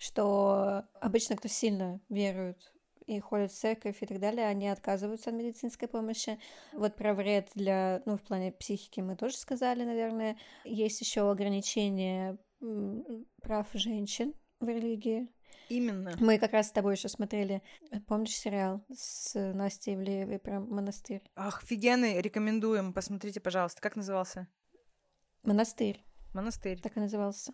что обычно, кто сильно верует и ходят в церковь и так далее, они отказываются от медицинской помощи. Вот про вред для, ну, в плане психики мы тоже сказали, наверное. Есть еще ограничение прав женщин в религии. Именно. Мы как раз с тобой еще смотрели, помнишь сериал с Настей Ивлеевой про монастырь? Ах, офигенный, рекомендуем, посмотрите, пожалуйста. Как назывался? Монастырь. Монастырь. Так и назывался.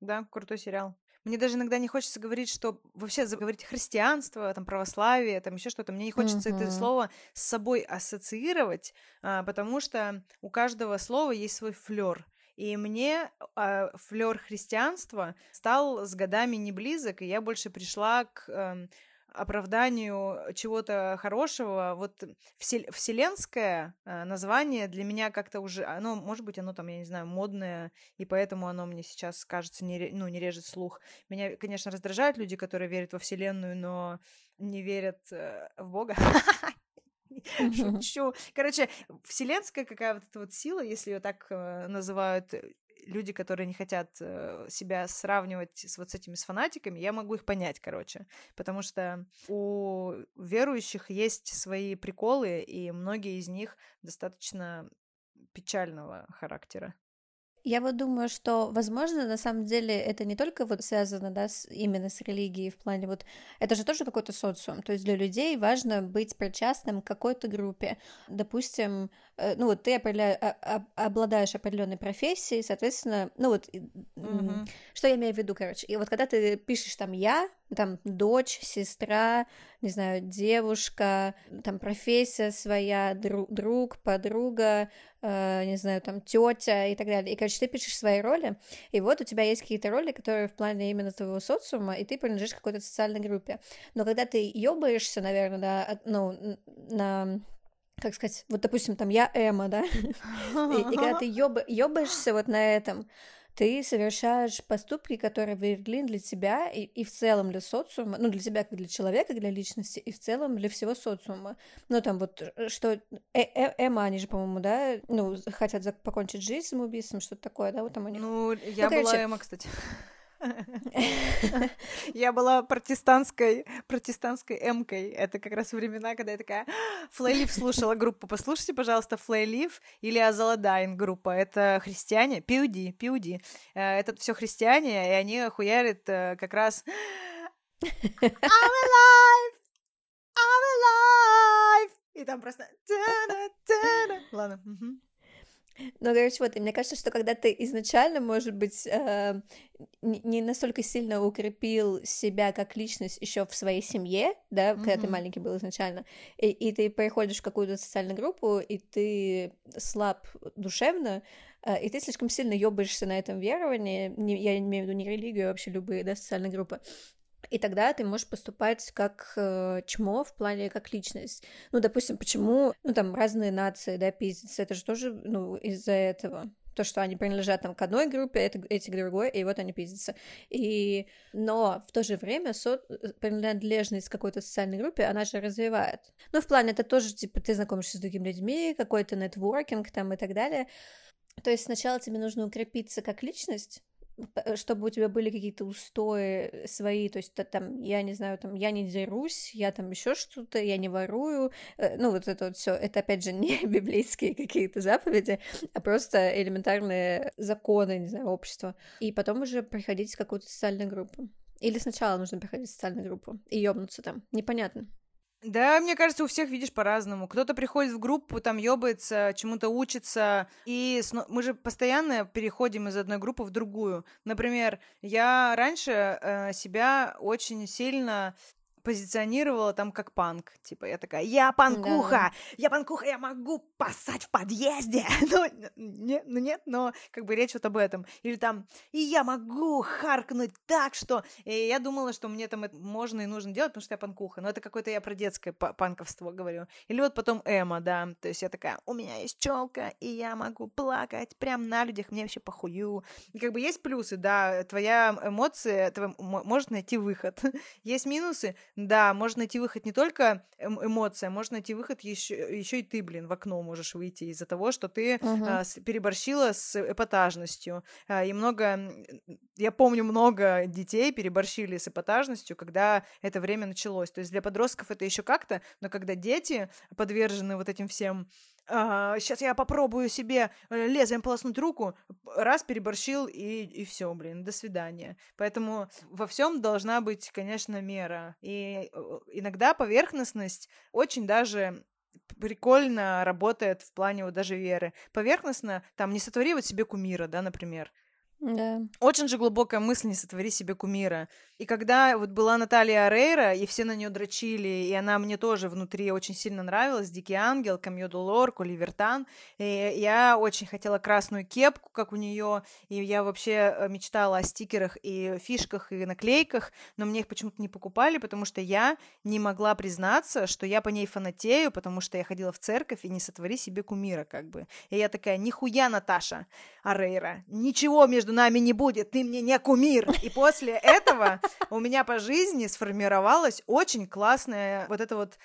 Да, крутой сериал. Мне даже иногда не хочется говорить, что вообще заговорить христианство, там православие, там еще что-то. Мне не хочется uh-huh. это слово с собой ассоциировать, а, потому что у каждого слова есть свой флер. И мне э, флер христианства стал с годами не близок, и я больше пришла к э, оправданию чего-то хорошего. Вот всел- вселенское э, название для меня как-то уже, оно, может быть, оно там, я не знаю, модное, и поэтому оно мне сейчас кажется, не, ну, не режет слух. Меня, конечно, раздражают люди, которые верят во Вселенную, но не верят э, в Бога. Шучу. Короче, вселенская какая вот эта вот сила, если ее так э, называют люди, которые не хотят э, себя сравнивать с вот с этими с фанатиками, я могу их понять, короче, потому что у верующих есть свои приколы, и многие из них достаточно печального характера. Я вот думаю, что, возможно, на самом деле это не только вот связано, да, с, именно с религией в плане вот, это же тоже какой-то социум, то есть для людей важно быть причастным к какой-то группе. Допустим, э, ну вот ты определя... А, обладаешь определенной профессией, соответственно, ну вот, mm-hmm. что я имею в виду, короче, и вот когда ты пишешь там я, там дочь, сестра, не знаю, девушка, там профессия своя, друг, друг подруга, э, не знаю, там тетя и так далее. И, короче, ты пишешь свои роли, и вот у тебя есть какие-то роли, которые в плане именно твоего социума, и ты принадлежишь какой-то социальной группе. Но когда ты ёбаешься, наверное, да, ну, на как сказать, вот, допустим, там я Эма, да, и, когда ты ёбаешься вот на этом, ты совершаешь поступки, которые вредны для тебя и, и в целом для социума, ну, для тебя как для человека, для личности, и в целом для всего социума. Ну, там вот, э, что э -э Эма, они же, по-моему, да, ну, хотят покончить жизнь самоубийством, что-то такое, да, вот там у них. Ну, я ну, была короче... Эма, кстати. Я была протестантской, протестантской эмкой. Это как раз времена, когда я такая Флейлив слушала группу. Послушайте, пожалуйста, Флейлив или Азаладайн группа. Это христиане, пиуди, пиуди. Э, это все христиане, и они хуярят э, как раз I'm alive! I'm alive! И там просто... Ладно. Ну, короче, вот, и мне кажется, что когда ты изначально, может быть, э, не настолько сильно укрепил себя как личность еще в своей семье, да, mm-hmm. когда ты маленький был изначально, и, и ты приходишь в какую-то социальную группу, и ты слаб душевно, э, и ты слишком сильно ёбаешься на этом веровании, не, я имею в виду не религию, а вообще любые, да, социальные группы, и тогда ты можешь поступать как э, чмо в плане как личность. Ну, допустим, почему, ну, там, разные нации, да, пиздятся, это же тоже, ну, из-за этого. То, что они принадлежат там к одной группе, это, эти к другой, и вот они пиздятся. И... Но в то же время со... принадлежность к какой-то социальной группе, она же развивает. Ну, в плане, это тоже, типа, ты знакомишься с другими людьми, какой-то нетворкинг там и так далее. То есть сначала тебе нужно укрепиться как личность, Э, чтобы у тебя были какие-то устои свои, то есть там, я не знаю, там, я не дерусь, я там еще что-то, я не ворую, э, ну, вот это вот все, это опять же не библейские какие-то заповеди, а просто элементарные законы, не знаю, общества. И потом уже приходить в какую-то социальную группу. Или сначала нужно приходить в социальную группу и ёбнуться там, непонятно. Да, мне кажется, у всех, видишь, по-разному. Кто-то приходит в группу, там ёбается, чему-то учится, и мы же постоянно переходим из одной группы в другую. Например, я раньше э, себя очень сильно позиционировала там как панк. Типа, я такая, я панкуха, да. я панкуха, я могу поссать в подъезде. ну, не, ну нет, но как бы речь вот об этом. Или там, и я могу харкнуть так, что... И я думала, что мне там это можно и нужно делать, потому что я панкуха. Но это какое-то я про детское панковство говорю. Или вот потом Эма, да. То есть я такая, у меня есть челка, и я могу плакать прям на людях, мне вообще похую. И как бы есть плюсы, да, твоя эмоция твоя, может найти выход. есть минусы, Да, можно найти выход не только эм эмоция, можно найти выход еще, еще и ты, блин, в окно можешь выйти из-за того, что ты uh-huh. а, с, переборщила с эпатажностью. А, и много, я помню, много детей переборщили с эпатажностью, когда это время началось. То есть для подростков это еще как-то, но когда дети подвержены вот этим всем а, сейчас я попробую себе э, лезвием полоснуть руку, раз переборщил и, и все, блин, до свидания. Поэтому во всем должна быть, конечно, мера. И иногда поверхностность очень даже прикольно работает в плане вот даже веры. Поверхностно, там, не сотвори вот себе кумира, да, например. Да. Очень же глубокая мысль не сотвори себе кумира. И когда вот была Наталья Арейра, и все на нее дрочили, и она мне тоже внутри очень сильно нравилась, Дикий Ангел, Камьо Дулор, Куливертан, и я очень хотела красную кепку, как у нее, и я вообще э, мечтала о стикерах и фишках и наклейках, но мне их почему-то не покупали, потому что я не могла признаться, что я по ней фанатею, потому что я ходила в церковь и не сотвори себе кумира, как бы. И я такая, нихуя, Наташа Арейра, ничего между нами не будет, ты мне не кумир. И после этого у меня по жизни сформировалась очень классная вот эта вот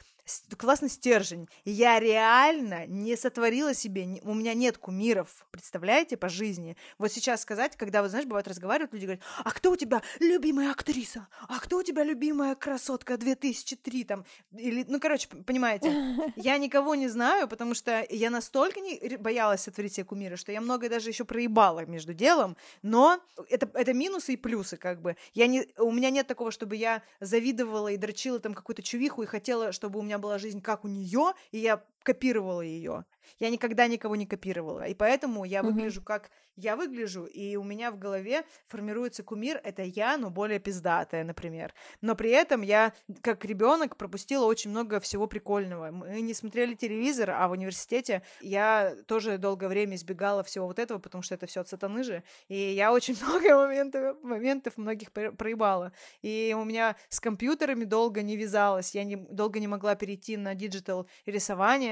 классный стержень. Я реально не сотворила себе, у меня нет кумиров, представляете, по жизни. Вот сейчас сказать, когда, вот знаешь, бывает разговаривают, люди говорят, а кто у тебя любимая актриса? А кто у тебя любимая красотка 2003 там? Или, ну, короче, понимаете, я никого не знаю, потому что я настолько не боялась сотворить себе кумира, что я многое даже еще проебала между делом, но это, это минусы и плюсы, как бы. Я не, у меня нет такого, чтобы я завидовала и дрочила там какую-то чувиху и хотела, чтобы у меня была жизнь как у нее, и я копировала ее. Я никогда никого не копировала. И поэтому я выгляжу как я выгляжу, и у меня в голове формируется кумир, это я, но более пиздатая, например. Но при этом я, как ребенок, пропустила очень много всего прикольного. Мы не смотрели телевизор, а в университете я тоже долгое время избегала всего вот этого, потому что это все от сатаны же. И я очень много моментов, моментов многих проебала. И у меня с компьютерами долго не вязалось, я не, долго не могла перейти на digital рисование,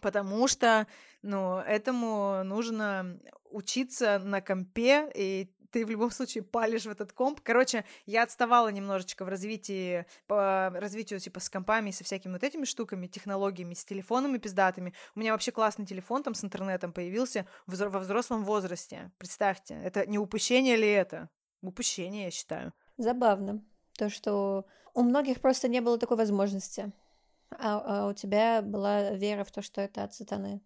потому что, ну, этому нужно учиться на компе, и ты в любом случае палишь в этот комп. Короче, я отставала немножечко в развитии, по развитию типа с компами, со всякими вот этими штуками, технологиями, с телефонами пиздатыми. У меня вообще классный телефон там с интернетом появился во взрослом возрасте. Представьте, это не упущение ли это? Упущение, я считаю. Забавно. То, что у многих просто не было такой возможности. А, а у тебя была вера в то, что это от сатаны.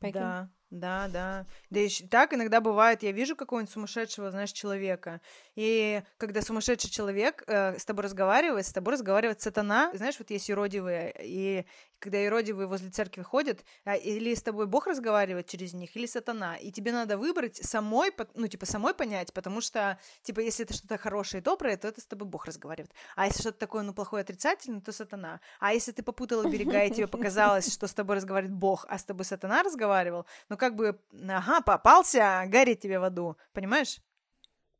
Прикинь? Да, да, да. Да и так иногда бывает, я вижу какого-нибудь сумасшедшего, знаешь, человека, и когда сумасшедший человек э, с тобой разговаривает, с тобой разговаривает сатана, знаешь, вот есть юродивые, и когда юродивые возле церкви ходят, а, или с тобой Бог разговаривает через них, или сатана, и тебе надо выбрать самой, ну, типа, самой понять, потому что, типа, если это что-то хорошее и доброе, то это с тобой Бог разговаривает, а если что-то такое, ну, плохое, отрицательное, то сатана, а если ты попутала берега, и тебе показалось, что с тобой разговаривает Бог, а с тобой сатана разговаривал, ну, как бы, ага, попался, горит тебе в аду, понимаешь?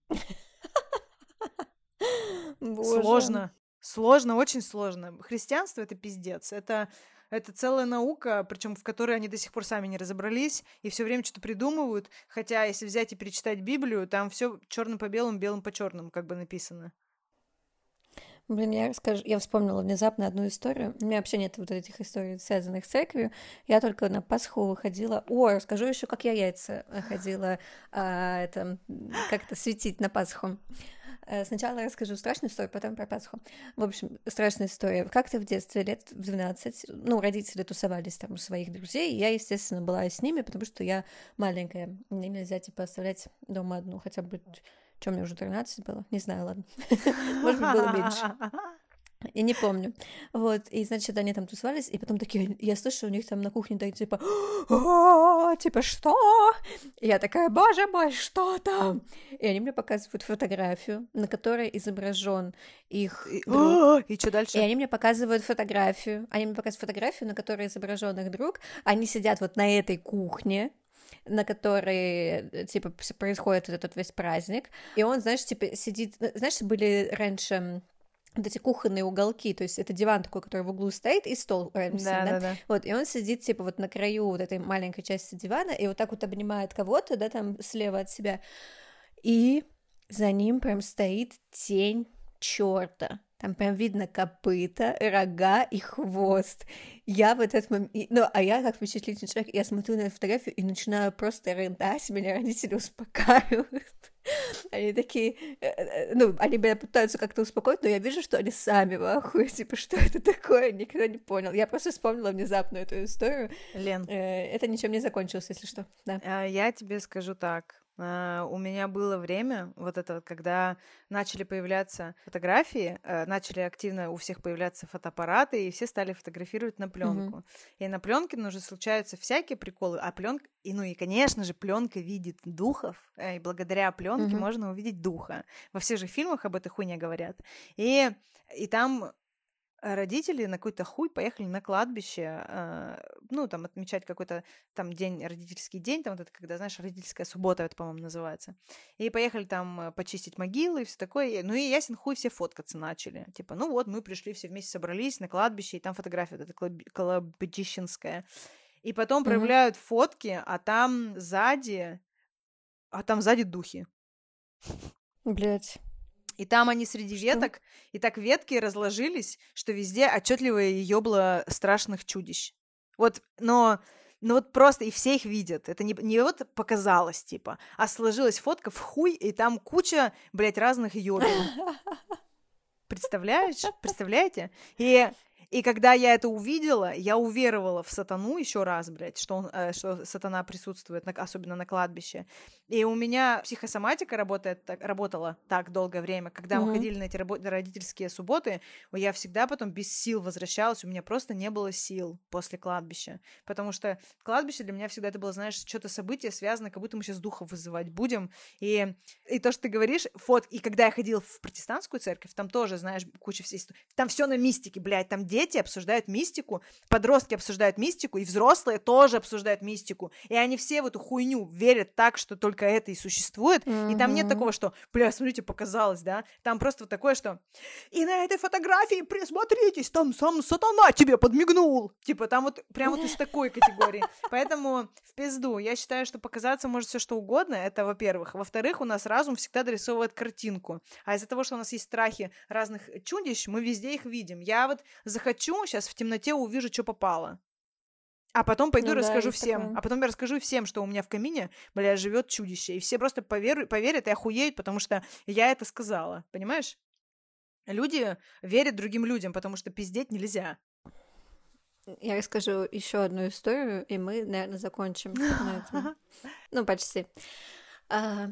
Сложно. Сложно, очень сложно. Христианство это пиздец. Это это целая наука, причем в которой они до сих пор сами не разобрались и все время что-то придумывают. Хотя, если взять и перечитать Библию, там все черным по белому, белым по черным, как бы написано. Блин, я расскажу, я вспомнила внезапно одну историю. У меня вообще нет вот этих историй, связанных с церковью. Я только на Пасху выходила. О, расскажу еще, как я яйца ходила а, это, как-то светить на Пасху. Э, сначала расскажу страшную историю, потом про Пасху. В общем, страшная история. Как-то в детстве, лет в 12, ну, родители тусовались там у своих друзей, и я, естественно, была с ними, потому что я маленькая. Мне нельзя, типа, оставлять дома одну, хотя бы что, мне уже 13 было? Не знаю, ладно. Может быть, было меньше. Я не помню. Вот, и, значит, они там тусовались, и потом такие, я слышу, у них там на кухне так, типа, типа, что? Я такая, боже мой, что там? И они мне показывают фотографию, на которой изображен их друг. И что дальше? И они мне показывают фотографию, они мне показывают фотографию, на которой изображен их друг, они сидят вот на этой кухне, на которой, типа, происходит этот весь праздник, и он, знаешь, типа, сидит, знаешь, были раньше вот эти кухонные уголки, то есть это диван такой, который в углу стоит, и стол рядом с ним, да, да? да, вот, и он сидит, типа, вот на краю вот этой маленькой части дивана, и вот так вот обнимает кого-то, да, там слева от себя, и за ним прям стоит тень черта, там прям видно копыта, рога и хвост. Я в этот момент... Ну, а я как впечатлительный человек, я смотрю на эту фотографию и начинаю просто рыдать, меня родители успокаивают. Они такие, э, э, ну, они меня пытаются как-то успокоить, но я вижу, что они сами в ахуе, типа, что это такое, никто не понял. Я просто вспомнила внезапно эту историю. Лен. Э, это ничем не закончилось, если что, да. А, я тебе скажу так. А, у меня было время, вот это вот, когда начали появляться фотографии, начали активно у всех появляться фотоаппараты, и все стали фотографировать на пленку. Mm-hmm. И на пленке ну, уже случаются всякие приколы, а пленка, и ну и, конечно же, пленка видит духов, и благодаря пленке mm-hmm. можно увидеть духа. Во всех же фильмах об этой хуйне говорят. И, и там родители на какой-то хуй поехали на кладбище, э, ну, там, отмечать какой-то там день, родительский день, там вот это, когда, знаешь, родительская суббота, это, по-моему, называется. И поехали там э, почистить могилы и все такое. Ну, и ясен хуй все фоткаться начали. Типа, ну вот, мы пришли, все вместе собрались на кладбище, и там фотография вот эта кладбищенская. И потом mm-hmm. проявляют фотки, а там сзади, а там сзади духи. Блять. И там они среди что? веток, и так ветки разложились, что везде отчетливое ёбло страшных чудищ. Вот, но ну вот просто и все их видят. Это не, не вот показалось, типа, а сложилась фотка в хуй, и там куча, блядь, разных ёбел. Представляешь? Представляете? И и когда я это увидела, я уверовала в сатану еще раз, блядь, что, он, э, что сатана присутствует, на, особенно на кладбище. И у меня психосоматика работает, так, работала так долгое время. Когда mm-hmm. мы ходили на эти рабо- родительские субботы, я всегда потом без сил возвращалась, у меня просто не было сил после кладбища. Потому что кладбище для меня всегда это было, знаешь, что-то событие связано, как будто мы сейчас духов вызывать будем. И, и то, что ты говоришь, фот, и когда я ходила в протестантскую церковь, там тоже, знаешь, куча всей... Там все на мистике, блядь, там дети дети обсуждают мистику, подростки обсуждают мистику, и взрослые тоже обсуждают мистику. И они все в эту хуйню верят так, что только это и существует. Mm-hmm. И там нет такого, что, бля, смотрите, показалось, да? Там просто вот такое, что и на этой фотографии присмотритесь, там сам сатана тебе подмигнул. Типа там вот прям вот из такой категории. Поэтому в пизду. Я считаю, что показаться может все что угодно, это во-первых. Во-вторых, у нас разум всегда дорисовывает картинку. А из-за того, что у нас есть страхи разных чудищ, мы везде их видим. Я вот захотела захочу, сейчас в темноте увижу, что попало. А потом пойду ну, расскажу да, всем. Такое. А потом я расскажу всем, что у меня в камине, бля, живет чудище. И все просто поверят, поверят и охуеют, потому что я это сказала. Понимаешь? Люди верят другим людям, потому что пиздеть нельзя. Я расскажу еще одну историю, и мы, наверное, закончим на этом. Ну, почти. А,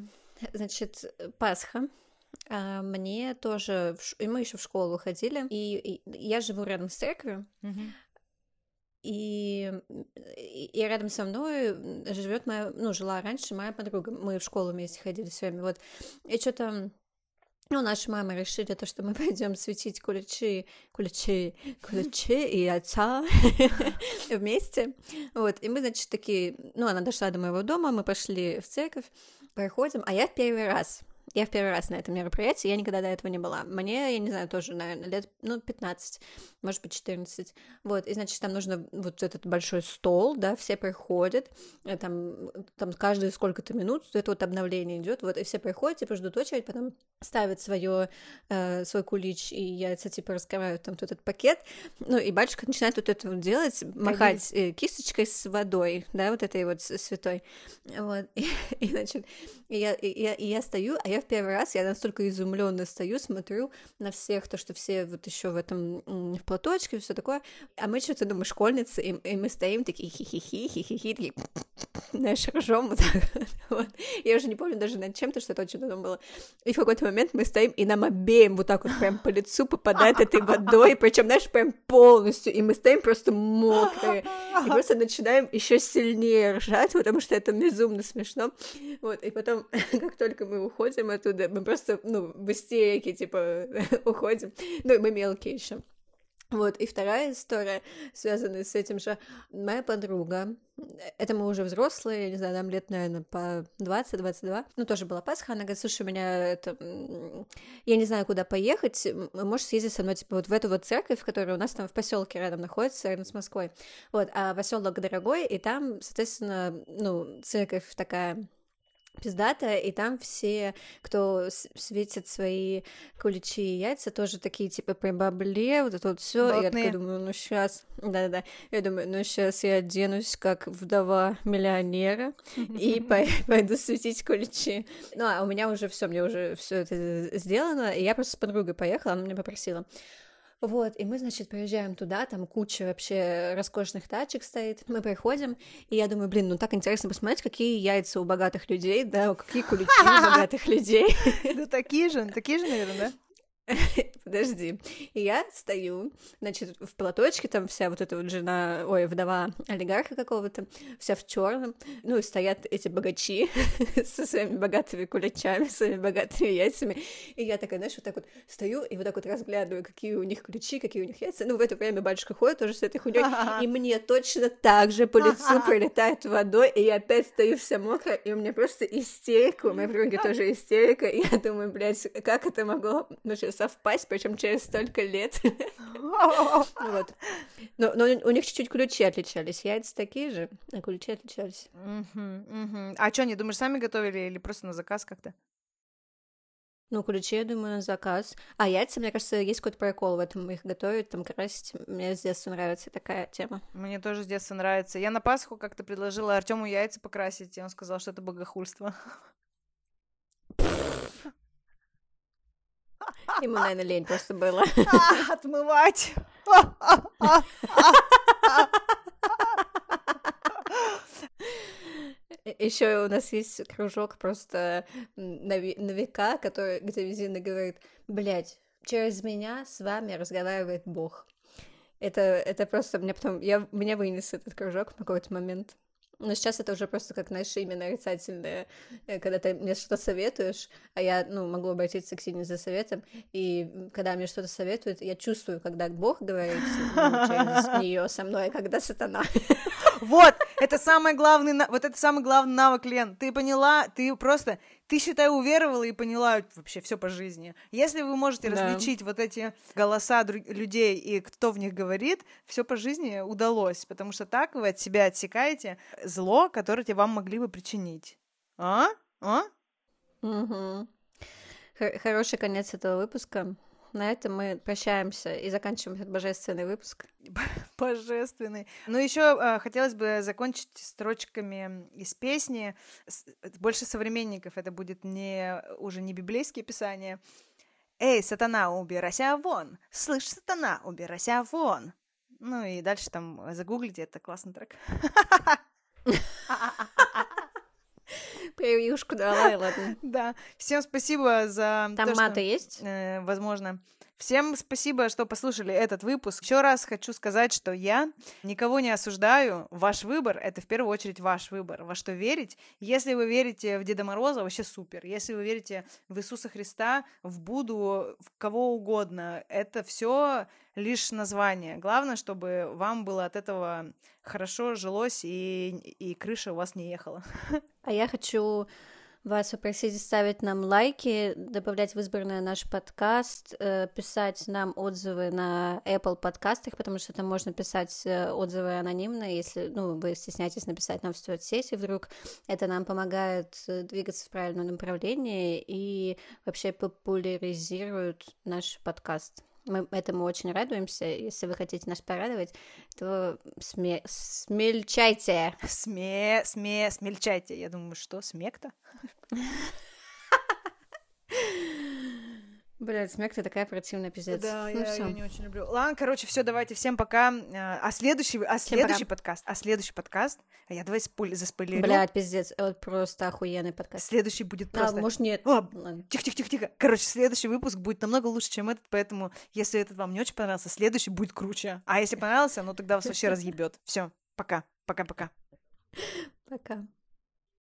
значит, Пасха. А, мне тоже, и мы еще в школу ходили, и, и я живу рядом с церковью, И, и рядом со мной живет моя, ну, жила раньше моя подруга. Мы в школу вместе ходили с вами. Вот. И что-то ну, наши мамы решили то, что мы пойдем светить куличи, куличи, куличи и отца вместе. Вот, и мы, значит, такие, ну, она дошла до моего дома, мы пошли в церковь, проходим, а я в первый раз я в первый раз на этом мероприятии, я никогда до этого не была. Мне, я не знаю, тоже, наверное, лет, ну, 15, может быть, 14. Вот, и, значит, там нужно вот этот большой стол, да, все приходят, э, там, там каждые сколько-то минут это вот обновление идет, вот, и все приходят, типа, ждут очередь, потом ставят свое, э, свой кулич и яйца, типа, раскрывают там тут этот пакет, ну, и батюшка начинает вот это вот делать, махать э, кисточкой с водой, да, вот этой вот святой, вот, и, и значит, и я, и, я, и я стою, а я в первый раз, я настолько изумленно стою, смотрю на всех, то, что все вот еще в этом в платочке, все такое, а мы что-то, думаю, школьницы, и, и мы стоим такие хи-хи-хи, хи-хи-хи, такие, знаешь, ржем вот вот. Я уже не помню даже над чем-то, что очень давно было. И в какой-то момент мы стоим, и нам обеим вот так вот прям по лицу попадает этой водой, причем, знаешь, прям полностью, и мы стоим просто мокрые, и просто начинаем еще сильнее ржать, потому что это безумно смешно. Вот, и потом, как только мы уходим оттуда, мы просто, ну, в типа, уходим. Ну, мы мелкие еще. Вот, и вторая история, связанная с этим же, моя подруга, это мы уже взрослые, я не знаю, нам лет, наверное, по 20-22, ну, тоже была Пасха, она говорит, слушай, у меня это, я не знаю, куда поехать, можешь съездить со мной, типа, вот в эту вот церковь, которая у нас там в поселке рядом находится, рядом с Москвой, вот, а поселок дорогой, и там, соответственно, ну, церковь такая пиздатая, и там все, кто светит свои куличи и яйца, тоже такие, типа, при бабле, вот это вот все. Я такая думаю, ну сейчас, да-да-да, я думаю, ну сейчас я оденусь как вдова миллионера и пойду светить куличи. Ну, а у меня уже все, мне уже все это сделано, и я просто с подругой поехала, она меня попросила. Вот, и мы, значит, приезжаем туда, там куча вообще роскошных тачек стоит. Мы приходим, и я думаю, блин, ну так интересно посмотреть, какие яйца у богатых людей, да, какие куличи у богатых людей. Да такие же, такие же, наверное, да? Подожди. И я стою, значит, в платочке, там вся вот эта вот жена, ой, вдова олигарха какого-то, вся в черном. Ну и стоят эти богачи со своими богатыми куличами, своими богатыми яйцами. И я такая, знаешь, вот так вот стою и вот так вот разглядываю, какие у них ключи, какие у них яйца. Ну, в это время батюшка ходит тоже с этой хуйней, и мне точно так же по лицу пролетает водой, и я опять стою вся мокрая, и у меня просто истерика, у моей подруги тоже истерика, и я думаю, блядь, как это могло ну, совпасть, причем через столько лет. Вот. Но, но у них чуть-чуть ключи отличались. Яйца такие же, а ключи отличались. А что, они, думаешь, сами готовили или просто на заказ как-то? Ну, ключи, я думаю, на заказ. А яйца, мне кажется, есть какой-то прикол в этом. Их готовят, там красить. Мне с детства нравится такая тема. Мне тоже с детства нравится. Я на Пасху как-то предложила Артему яйца покрасить, и он сказал, что это богохульство. Ему, наверное, лень просто было. Отмывать. Еще у нас есть кружок просто на, века, который, где Визина говорит, блядь, через меня с вами разговаривает Бог. Это, это просто мне потом... Я, меня вынес этот кружок в какой-то момент. Но сейчас это уже просто как, знаешь, имя нарицательное, э, когда ты мне что-то советуешь, а я, ну, могу обратиться к Сине за советом, и когда мне что-то советуют, я чувствую, когда Бог говорит ну, через нее со мной, а когда сатана. Вот, это самый главный, вот это самый главный навык, Лен. Ты поняла, ты просто, ты, считай, уверовала и поняла вообще все по жизни. Если вы можете да. различить вот эти голоса людей и кто в них говорит, все по жизни удалось, потому что так вы от себя отсекаете зло, которое тебе вам могли бы причинить. А? А? Угу. Хороший конец этого выпуска на этом мы прощаемся и заканчиваем этот божественный выпуск. Божественный. Ну, еще э, хотелось бы закончить строчками из песни. С, больше современников. Это будет не уже не библейские писания. Эй, сатана, убирайся вон! Слышь, сатана, убирайся вон! Ну и дальше там загуглите, это классный трек. Превьюшку давай, ладно. Да. Всем спасибо за Там то, маты есть? Э, возможно. Всем спасибо, что послушали этот выпуск. Еще раз хочу сказать, что я никого не осуждаю. Ваш выбор — это в первую очередь ваш выбор. Во что верить? Если вы верите в Деда Мороза, вообще супер. Если вы верите в Иисуса Христа, в Буду, в кого угодно, это все лишь название. Главное, чтобы вам было от этого хорошо жилось и, и крыша у вас не ехала. А я хочу вас попросить ставить нам лайки, добавлять в избранное наш подкаст, э, писать нам отзывы на Apple подкастах, потому что там можно писать э, отзывы анонимно, если ну, вы стесняетесь написать нам в соцсети вдруг. Это нам помогает э, двигаться в правильном направлении и вообще популяризирует наш подкаст. Мы этому очень радуемся. Если вы хотите нас порадовать, то сме... смельчайте. Сме... Сме... Смельчайте. Я думаю, что? Смек-то? Блядь, смех ты такая противная, пиздец. Да, ну, я, я не очень люблю. Ладно, короче, все, давайте, всем пока. А следующий, а следующий подкаст, а следующий подкаст, а я давай спойлер, заспойлерю. Блядь, пиздец, вот просто охуенный подкаст. Следующий будет просто... А, может, нет. Тихо-тихо-тихо-тихо. Короче, следующий выпуск будет намного лучше, чем этот, поэтому, если этот вам не очень понравился, следующий будет круче. А если понравился, ну тогда вас вообще разъебет. Все, пока, пока-пока. Пока.